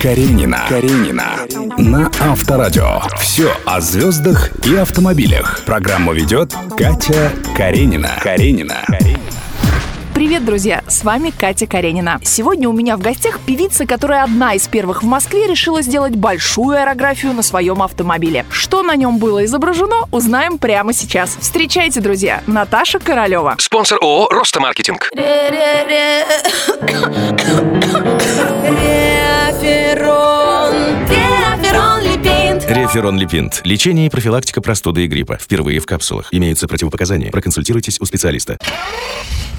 Каренина. Каренина. На Авторадио. Все о звездах и автомобилях. Программу ведет Катя Каренина. Каренина. Привет, друзья! С вами Катя Каренина. Сегодня у меня в гостях певица, которая одна из первых в Москве решила сделать большую аэрографию на своем автомобиле. Что на нем было изображено, узнаем прямо сейчас. Встречайте, друзья, Наташа Королева. Спонсор ООО «Роста Маркетинг». fierro. Реферон Липинт. Лечение и профилактика простуды и гриппа. Впервые в капсулах. Имеются противопоказания. Проконсультируйтесь у специалиста.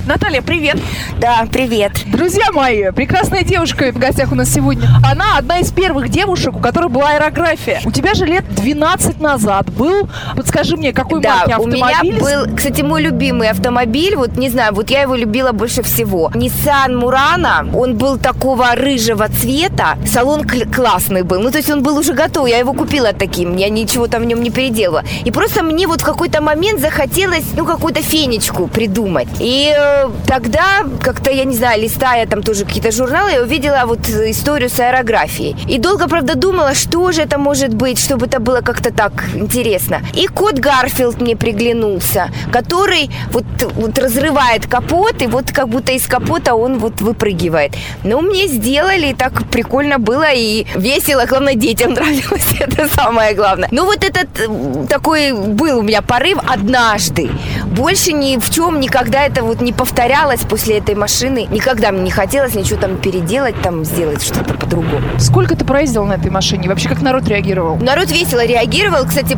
Наталья, привет! Да, привет. Друзья мои, прекрасная девушка в гостях у нас сегодня. Она одна из первых девушек, у которой была аэрография. У тебя же лет 12 назад был, подскажи мне, какой да, марки у меня автомобиль? был, кстати, мой любимый автомобиль, вот не знаю, вот я его любила больше всего. Nissan Murano, он был такого рыжего цвета, салон кл- классный был, ну то есть он был уже готов, я его купила таким, я ничего там в нем не переделала. И просто мне вот в какой-то момент захотелось, ну, какую-то фенечку придумать. И э, тогда как-то, я не знаю, листая там тоже какие-то журналы, я увидела вот историю с аэрографией. И долго, правда, думала, что же это может быть, чтобы это было как-то так интересно. И кот Гарфилд мне приглянулся, который вот, вот разрывает капот, и вот как будто из капота он вот выпрыгивает. Ну, мне сделали, и так прикольно было, и весело, главное, детям нравилось, это самое главное. Ну, вот этот э, такой был у меня порыв однажды. Больше ни в чем никогда это вот не повторялось после этой машины. Никогда мне не хотелось ничего там переделать, там сделать что-то по-другому. Сколько ты проездил на этой машине? Вообще, как народ реагировал? Народ весело реагировал. Кстати,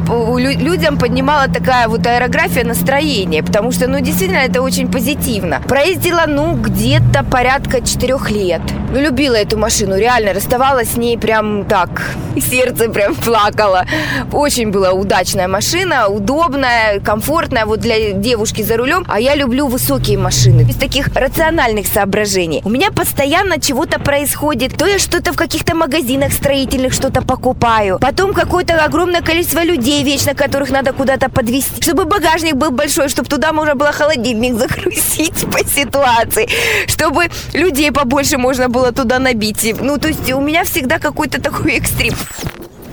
людям поднимала такая вот аэрография настроение, потому что, ну, действительно, это очень позитивно. Проездила, ну, где-то порядка четырех лет. Ну, любила эту машину, реально, расставалась с ней прям так, сердце прям плакало. Очень была удачная машина, удобная, комфортная вот для девушки за рулем. А я люблю высокие машины, без таких рациональных соображений. У меня постоянно чего-то происходит. То я что-то в каких-то магазинах строительных что-то покупаю. Потом какое-то огромное количество людей вечно, которых надо куда-то подвести. Чтобы багажник был большой, чтобы туда можно было холодильник загрузить по ситуации. Чтобы людей побольше можно было туда набить. Ну, то есть у меня всегда какой-то такой экстрим.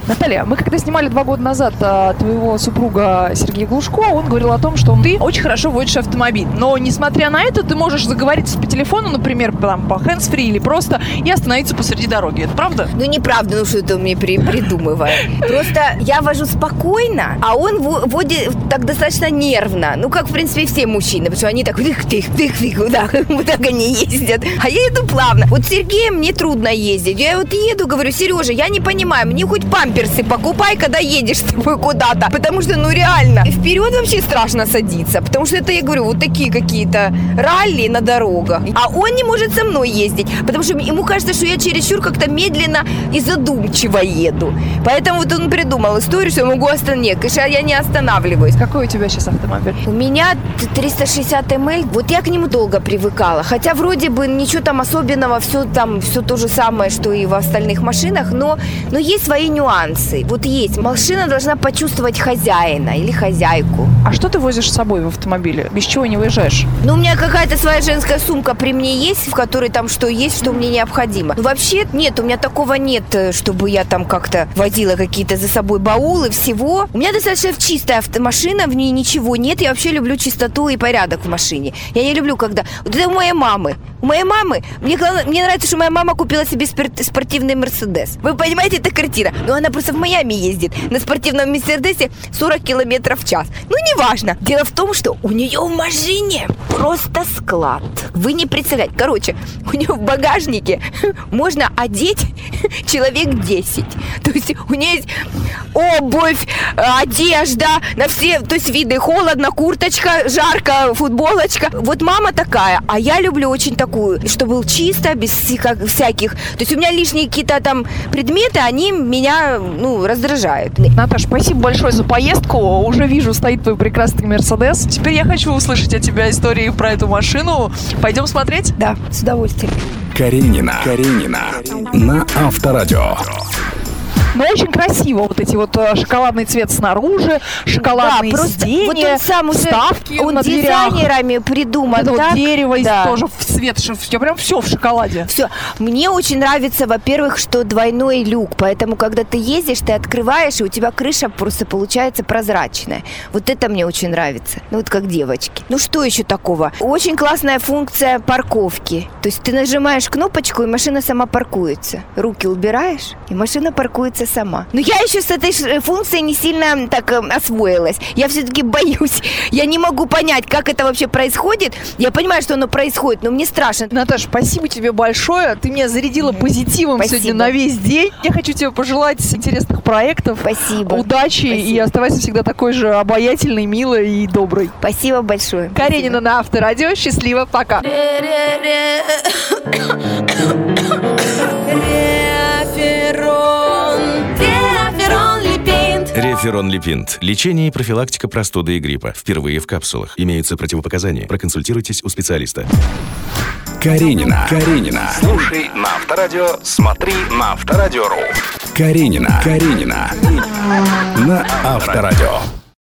Наталья, мы когда снимали два года назад а, твоего супруга Сергея Глушко, он говорил о том, что ты очень хорошо водишь автомобиль. Но, несмотря на это, ты можешь заговориться по телефону, например, там, по hands-free или просто и остановиться посреди дороги. Это правда? Ну, неправда, ну что это мне при, придумывает. Просто я вожу спокойно, а он во- водит так достаточно нервно. Ну, как, в принципе, все мужчины, потому что они так тых-тых-тых-тых, да, вот так они ездят. А я иду плавно. Вот Сергеем мне трудно ездить. Я вот еду, говорю, Сережа, я не понимаю, мне хоть памперсы покупай, когда едешь с тобой куда-то. Потому что, ну, реально, вперед вообще страшно садиться. Потому что это, я говорю, вот такие какие-то ралли на дорогах. А он не может со мной ездить, потому что ему кажется, что я чересчур как-то медленно и задумчиво еду. Поэтому вот он придумал историю, что я могу остановиться. Нет, конечно, я не останавливаюсь. Какой у тебя сейчас автомобиль? У меня 360 ml, вот я к нему долго привыкала. Хотя вроде бы ничего там особенного, все там, все то же самое, что и в остальных машинах, но, но есть свои нюансы. Вот есть. Машина должна почувствовать хозяина или хозяйку. А что ты возишь с собой в автомобиле? Без чего не выезжаешь? Ну, у меня какая-то своя женская сумка при мне есть, в которой там что есть, что мне необходимо. Ну, вообще, нет, у меня такого нет, э, чтобы я там как-то возила какие-то за собой баулы, всего. У меня достаточно чистая автомашина, в ней ничего нет. Я вообще люблю чистоту и порядок в машине. Я не люблю, когда... Вот это у моей мамы. У моей мамы, мне, главное- мне нравится, что моя мама купила себе спир- спортивный Мерседес. Вы понимаете, это картина. Но она просто в Майами ездит на спортивном Мерседесе 40 километров в час. Ну, неважно. Дело в том, что у нее в машине просто склад. Вы не представляете. Короче, у нее в багажнике можно одеть человек 10. То есть у нее есть обувь, одежда, на все, то есть виды, холодно, курточка, жарко, футболочка. Вот мама такая, а я люблю очень такую, чтобы было чисто, без всяких. То есть у меня лишние какие-то там предметы, они меня, ну, раздражают. Наташ, спасибо большое за поездку. Уже вижу, стоит твой прекрасный Мерседес. Теперь я хочу услышать от тебя истории про эту машину. Пойдем смотреть? Да, с удовольствием. Каренина. Каренина. На Авторадио. Но очень красиво. Вот эти вот э, шоколадный цвет снаружи, шоколадные да, сиденья, вот он сам уже, вставки он на дверях. дизайнерами придуман Это вот так. дерево да. тоже в цвет, все, прям все в шоколаде. Все. Мне очень нравится, во-первых, что двойной люк, поэтому, когда ты ездишь, ты открываешь, и у тебя крыша просто получается прозрачная. Вот это мне очень нравится. Ну, вот как девочки. Ну, что еще такого? Очень классная функция парковки. То есть ты нажимаешь кнопочку, и машина сама паркуется. Руки убираешь, и машина паркуется сама. Но я еще с этой функцией не сильно так э, освоилась. Я все-таки боюсь. Я не могу понять, как это вообще происходит. Я понимаю, что оно происходит, но мне страшно. Наташ, спасибо тебе большое. Ты меня зарядила позитивом Спасибо. сегодня на весь день. Я хочу тебе пожелать интересных проектов. Спасибо. Удачи и Спасибо. оставайся всегда такой же обаятельной, милой и доброй. Спасибо большое. Каренина на Авторадио. Счастливо, пока. Реферон Липинт. Лечение и профилактика простуды и гриппа. Впервые в капсулах. Имеются противопоказания. Проконсультируйтесь у специалиста. Каренина. Каренина. Слушай на Авторадио, смотри на Авторадио.ру. Каренина. Каренина. На Авторадио.